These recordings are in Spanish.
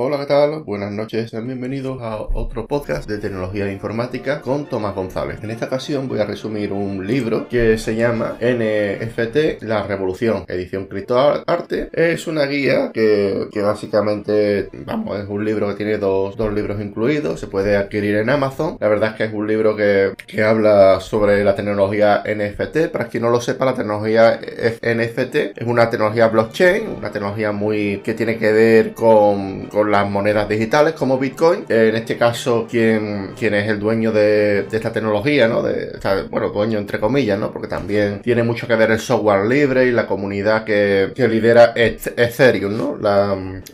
Hola, ¿qué tal? Buenas noches, sean bienvenidos a otro podcast de tecnología e informática con Tomás González. En esta ocasión voy a resumir un libro que se llama NFT La Revolución, edición criptoarte. Es una guía que, básicamente, vamos, es un libro que tiene dos, libros incluidos, se puede adquirir en Amazon. La verdad es que es un libro que, que habla sobre la tecnología NFT. Para quien no lo sepa, la tecnología NFT es una tecnología blockchain, una tecnología muy que tiene que ver con las monedas digitales como Bitcoin. En este caso, quien, quien es el dueño de, esta tecnología, ¿no? De, bueno, dueño entre comillas, ¿no? Porque también tiene mucho que ver el software libre y la comunidad que, lidera Ethereum, ¿no?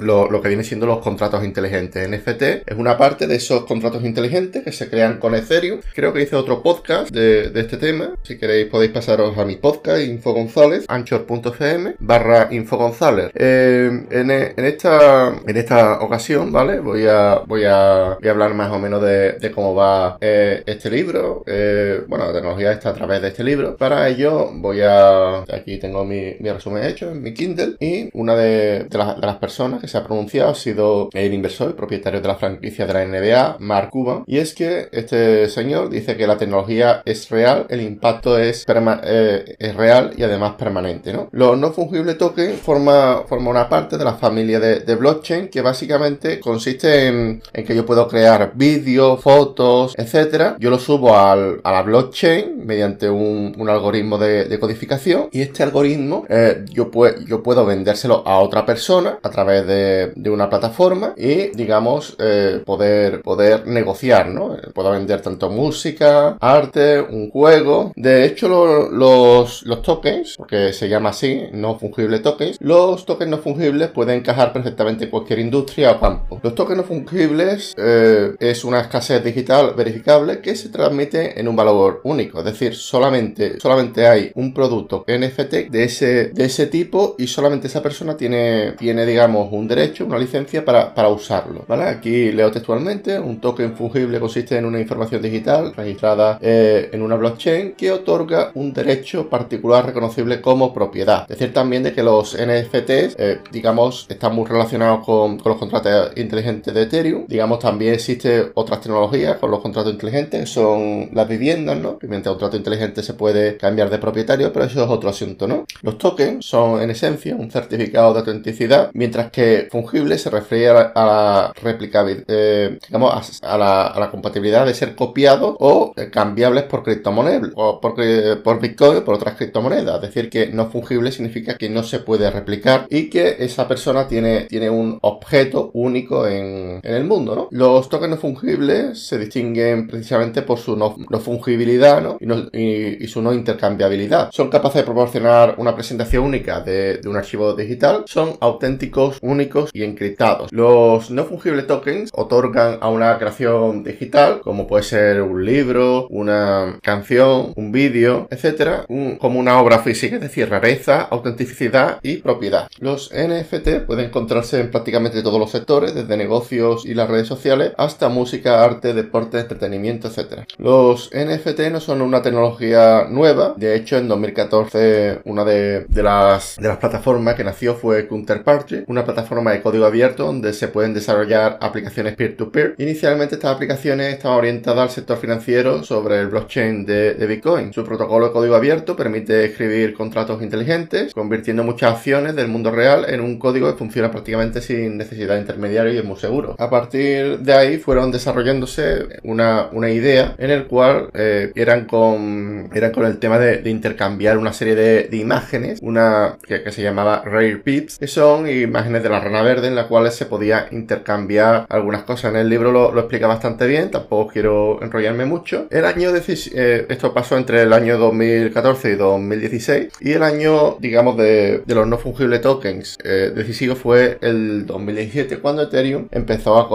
lo, que viene siendo los contratos inteligentes. NFT es una parte de esos contratos inteligentes que se crean con Ethereum. Creo que hice otro podcast de, este tema. Si queréis podéis pasaros a mi podcast, Info González, anchor.fm barra Info González. Eh, en, en, esta, en esta ocasión, ¿vale? Voy a, voy a, hablar más o menos de, cómo va eh, este libro. Eh, bueno, la tecnología está a través de este libro. Para ello voy a... Aquí tengo mi, resumen hecho en mi Kindle y una de, las personas que se ha pronunciado ha sido el inversor y propietario de la franquicia de la NBA, Mark Cuban. Y es que este señor dice que la tecnología es real, el impacto es, eh, es real y además permanente, ¿no? Los no fungibles tokens forma, forma una parte de la familia de, de blockchain que básicamente consiste en, que yo puedo crear vídeos, fotos, etcétera. Yo lo subo a la blockchain mediante un, algoritmo de, codificación y este algoritmo eh, yo, puedo vendérselo a otra persona a través de, una plataforma y digamos eh, poder, negociar, ¿no? Puedo vender tanto música, arte, un juego. De hecho, los, los tokens, porque se llama así, no fungible tokens, los tokens no fungibles pueden encajar perfectamente en cualquier industria o campo. Los tokens fungibles eh, es una escasez digital verificable que se transmite en un valor único, es decir, solamente, solamente hay un producto NFT de ese, de ese tipo y solamente esa persona tiene, tiene digamos, un derecho, una licencia para, para usarlo. ¿vale? Aquí leo textualmente, un token fungible consiste en una información digital registrada eh, en una blockchain que otorga un derecho particular reconocible como propiedad. Decir también de que los NFTs, eh, digamos, están muy relacionados con, con los contratos inteligentes de Ethereum. Digamos, también existe otras tecnologías con los contratos inteligentes, que son las viviendas, ¿no? Mediante contrato inteligente se puede cambiar de propietario, pero eso es otro asunto, ¿no? Los tokens son en esencia un certificado de autenticidad, mientras que fungible se refiere a la replicabilidad, eh, digamos, a la, compatibilidad de ser copiados o cambiables por criptomonedas, o por, por Bitcoin o por otras criptomonedas. Es decir, que no fungible significa que no se puede replicar y que esa persona tiene, tiene un objeto único en, el mundo. Los tokens no fungibles se distinguen precisamente por su no, fungibilidad, Y, su no intercambiabilidad. Son capaces de proporcionar una presentación única de, un archivo digital, son auténticos, únicos y encriptados. Los no fungibles tokens otorgan a una creación digital, como puede ser un libro, una canción, un vídeo, etcétera, como una obra física, es decir, rareza, autenticidad y propiedad. Los NFT pueden encontrarse en prácticamente todos los sectores, desde negocios y las redes sociales hasta música, arte, deporte, entretenimiento, etc. Los NFT no son una tecnología nueva, de hecho en 2014 una de, las, de las plataformas que nació fue Counterparty, una plataforma de código abierto donde se pueden desarrollar aplicaciones peer-to-peer. Inicialmente estas aplicaciones estaban orientadas al sector financiero sobre el blockchain de, de Bitcoin. Su protocolo de código abierto permite escribir contratos inteligentes, convirtiendo muchas acciones del mundo real en un código que funciona prácticamente sin necesidad de intermediario y es muy seguro. A partir de ahí fueron desarrollándose una, idea en el cual eh, eran, con, eran con el tema de, intercambiar una serie de, imágenes, una que, se llamaba Rare Pips, que son imágenes de la rana verde en las cuales se podía intercambiar algunas cosas. En el libro lo, explica bastante bien, tampoco quiero enrollarme mucho. El año, eh, esto pasó entre el año 2014 y 2016 y el año, digamos, de, los no fungibles tokens eh, decisivo fue el 2017 cuando Ethereum empezó a,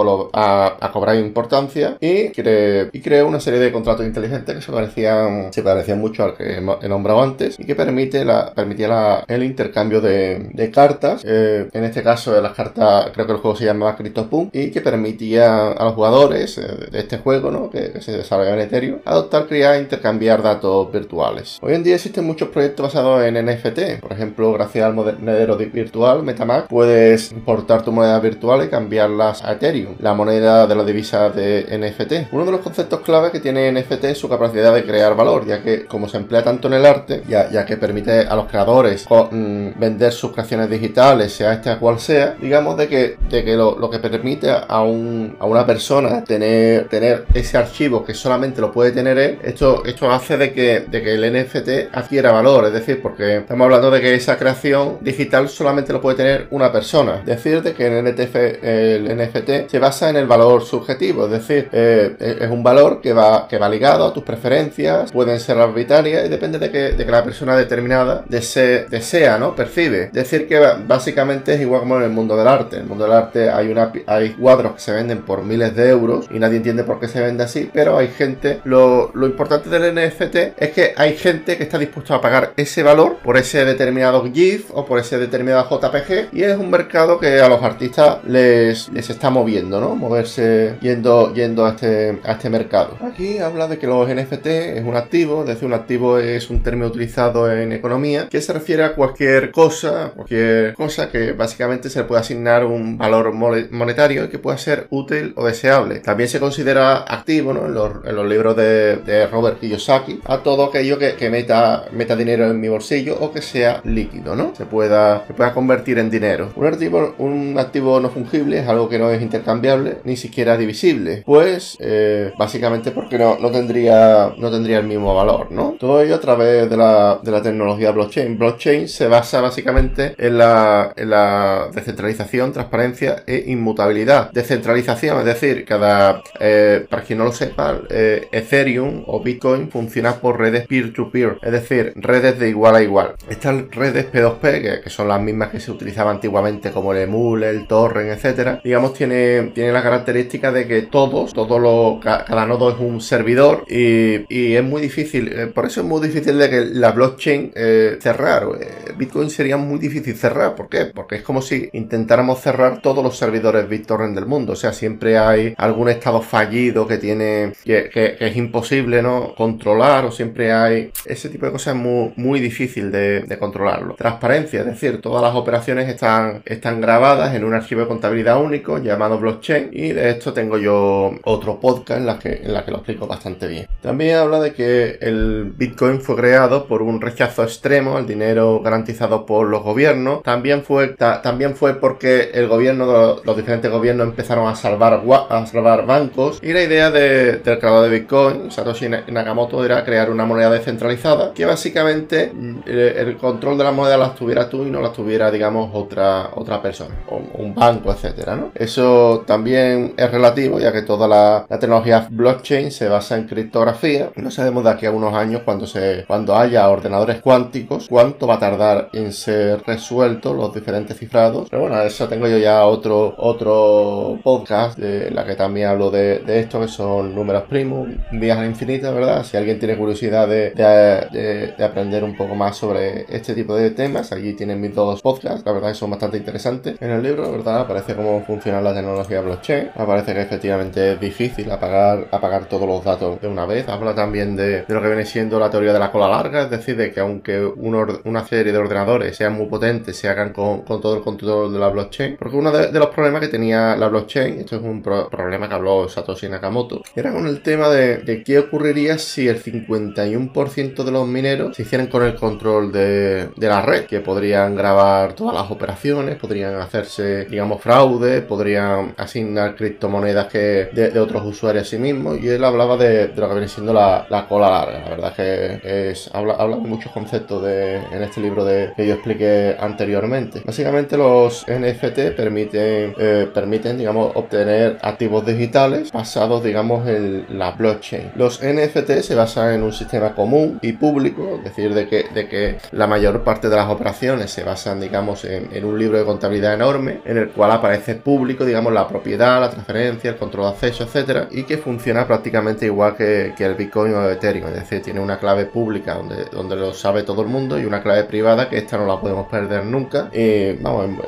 cobrar importancia y, creó una serie de contratos inteligentes que se parecían, se parecían mucho al que he nombrado antes y que permite la, permitía el intercambio de, cartas. Eh, en este caso, de las cartas, creo que el juego se llamaba CryptoPunk y que permitía a los jugadores eh, de este juego, ¿no? que, se desarrolla en Ethereum, adoptar, crear e intercambiar datos virtuales. Hoy en día existen muchos proyectos basados en NFT. Por ejemplo, gracias al monedero virtual MetaMask, puedes importar tu moneda virtual virtuales cambiarlas a Ethereum, la moneda de la divisa de NFT. Uno de los conceptos clave que tiene NFT es su capacidad de crear valor, ya que como se emplea tanto en el arte, ya, que permite a los creadores mm, vender sus creaciones digitales, sea esta cual sea, digamos de que, de que lo, que permite a, un, a una persona tener, tener ese archivo que solamente lo puede tener él, esto, esto hace de que, de que el NFT adquiera valor, es decir, porque estamos hablando de que esa creación digital solamente lo puede tener una persona. Decir de que el, El NFT se basa en el valor subjetivo, es decir, eh, es un valor que va, que va ligado a tus preferencias, pueden ser arbitrarias y depende de que, de que la persona determinada desee, desea, ¿no? Percibe. Decir que básicamente es igual como en el mundo del arte. En el mundo del arte hay, una, hay cuadros que se venden por miles de euros y nadie entiende por qué se vende así, pero hay gente, lo, lo importante del NFT es que hay gente que está dispuesta a pagar ese valor por ese determinado GIF o por ese determinado JPG y es un mercado que a los artistas les, les está moviendo, ¿no? Moverse yendo, yendo a, este, a este mercado. Aquí habla de que los NFT es un activo, es decir, un activo es un término utilizado en economía que se refiere a cualquier cosa, cualquier cosa que básicamente se le puede asignar un valor monetario y que pueda ser útil o deseable. También se considera activo, ¿no? En los, libros de, Robert Kiyosaki, a todo aquello que, meta, meta dinero en mi bolsillo o que sea líquido, ¿no? Se pueda, se pueda convertir en dinero. Un activo, un activo no fungible es algo que no es intercambiable ni siquiera divisible. Pues, eh, básicamente porque no, no, tendría, no tendría el mismo valor, ¿no? Todo ello a través de la, de la tecnología blockchain. Blockchain se basa básicamente en la, en la descentralización, transparencia e inmutabilidad. Descentralización, es decir, cada, eh, para quien no lo sepa, eh, Ethereum o Bitcoin funciona por redes peer-to-peer, es decir, redes de igual a igual. Estas redes P2P, que, son las mismas que se utilizaban antiguamente como el Emul, el Torrent, etcétera, digamos, tiene, tiene la característica de que todos, todos los, cada nodo es un servidor y, es muy difícil, eh, por eso es muy difícil de que la blockchain eh, cerrar. Eh, Bitcoin sería muy difícil cerrar. ¿Por qué? Porque es como si intentáramos cerrar todos los servidores BitTorrent del mundo. O sea, siempre hay algún estado fallido que tiene, que, es imposible, ¿no? Controlar o siempre hay ese tipo de cosas muy, muy difícil de, controlarlo. Transparencia, es decir, todas las operaciones están, están grabadas en un archivo de contabilidad único llamado blockchain y de esto tengo yo otro podcast en la que, en la que lo explico bastante bien. También habla de que el Bitcoin fue creado por un rechazo extremo al dinero garantizado por los gobiernos. También fue, también fue porque el gobierno, los, diferentes gobiernos empezaron a salvar, a salvar bancos. Y la idea del creador de Bitcoin, Satoshi Nakamoto, era crear una moneda descentralizada que básicamente mm, el, control de la moneda la tuviera tú y no la tuviera, digamos, otra, otra persona, o un banco, etcétera. Eso también es relativo, ya que toda la, tecnología blockchain se basa en criptografía. No sabemos de aquí a unos años cuando se cuando haya ordenadores cuánticos, cuánto va a tardar en ser resueltos los diferentes cifrados. Pero bueno, eso tengo yo ya otro, otro podcast de la que también hablo de, esto, que son números primos, vías al infinito, ¿verdad? Si alguien tiene curiosidad de, de, aprender un poco más sobre este tipo de temas, allí tienen mis dos podcasts, la verdad que son bastante interesantes. En el libro, ¿verdad? Aparece cómo funciona la tecnología blockchain, aparece que efectivamente es difícil apagar, apagar todos los datos de una vez. Habla también de, de lo que viene siendo la teoría de la cola larga, es decir, de que aunque una serie de ordenadores sean muy potentes, se hagan con, todo el control de la blockchain, porque uno de, los problemas que tenía la blockchain, esto es un problema que habló Satoshi Nakamoto, era con el tema de, qué ocurriría si el 51% de los mineros se hicieran con el control de, la red, que podrían grabar todas las operaciones, podrían hacerse, digamos, fraude, podrían asignar criptomonedas que de, otros usuarios a sí mismos, y él hablaba de, lo que viene siendo la, cola larga, la verdad que es, habla, habla de muchos conceptos de, en este libro de, que yo expliqué anteriormente. Básicamente los NFT permiten, eh, permiten, digamos, obtener activos digitales basados, digamos, en la blockchain. Los NFT se basan en un sistema común y público, es decir, de que, de que la mayor parte de las operaciones se basan, digamos, en, un libro de contabilidad enorme, en el cual aparece público, digamos, la propiedad, la transferencia, el control de acceso, etcétera, y que funciona prácticamente igual que, que el Bitcoin o el Ethereum, es decir, tiene una clave pública donde, donde lo sabe todo el mundo y una clave privada que esta no la podemos perder nunca. Y vamos,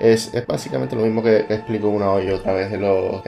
es, básicamente lo mismo que, explico una y otra vez en los,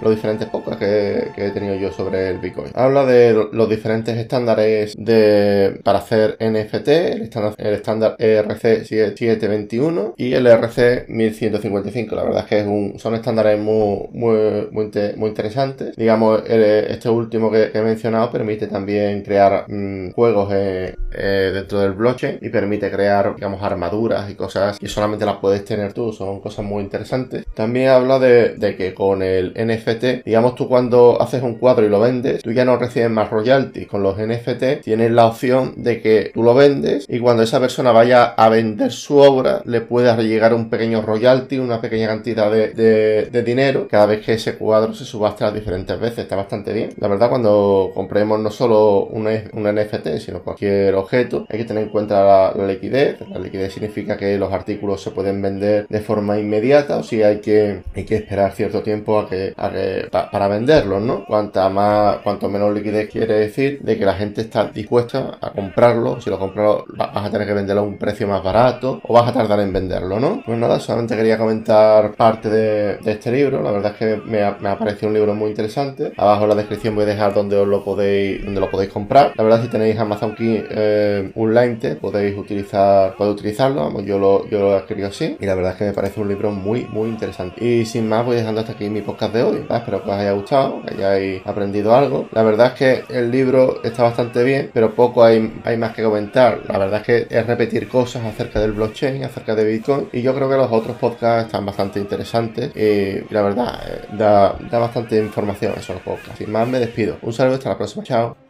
los diferentes podcasts que, he tenido yo sobre el Bitcoin. Habla de los diferentes estándares de, para hacer NFT, el estándar, el estándar ERC 721 y el ERC 1151 55. La verdad es que son estándares muy, muy, muy, interesantes. Digamos, este último que, he mencionado permite también crear mm, juegos eh, eh, dentro del blockchain y permite crear, digamos, armaduras y cosas que solamente las puedes tener tú. Son cosas muy interesantes. También habla de, de que con el NFT, digamos, tú cuando haces un cuadro y lo vendes, tú ya no recibes más royalties. Con los NFT tienes la opción de que tú lo vendes y cuando esa persona vaya a vender su obra, le puedas llegar un pequeño royalty, una pequeña cantidad de, dinero cada vez que ese cuadro se subaste las diferentes veces. Está bastante bien. La verdad, cuando compremos no solo un, NFT, sino cualquier objeto, hay que tener en cuenta la, liquidez. La liquidez significa que los artículos se pueden vender de forma inmediata o si hay que, hay que esperar cierto tiempo a que, para venderlos, ¿no? Cuanta más, cuanto menos liquidez quiere decir de que la gente está dispuesta a comprarlo. Si lo compras, vas a tener que venderlo a un precio más barato o vas a tardar en venderlo, ¿no? Pues nada, solamente quería comentar parte de, este libro. La verdad es que me ha, me ha, parecido un libro muy interesante. Abajo en la descripción voy a dejar donde os lo podéis, donde lo podéis comprar. La verdad, si tenéis Amazon Key eh, Unlimited, podéis utilizar, podéis utilizarlo. Yo lo, yo lo he escrito así. Y la verdad es que me parece un libro muy, muy interesante. Y sin más, voy dejando hasta aquí mi podcast de hoy. Espero que os haya gustado, que hayáis aprendido algo. La verdad es que el libro está bastante bien, pero poco hay, hay más que comentar. La verdad es que es repetir cosas acerca del blockchain, acerca de Bitcoin. Y yo creo que los otros podcasts están bastante interesantes. Y la verdad, eh, da, bastante información esos podcasts. Sin más, me despido. Un saludo, hasta la próxima. Chao.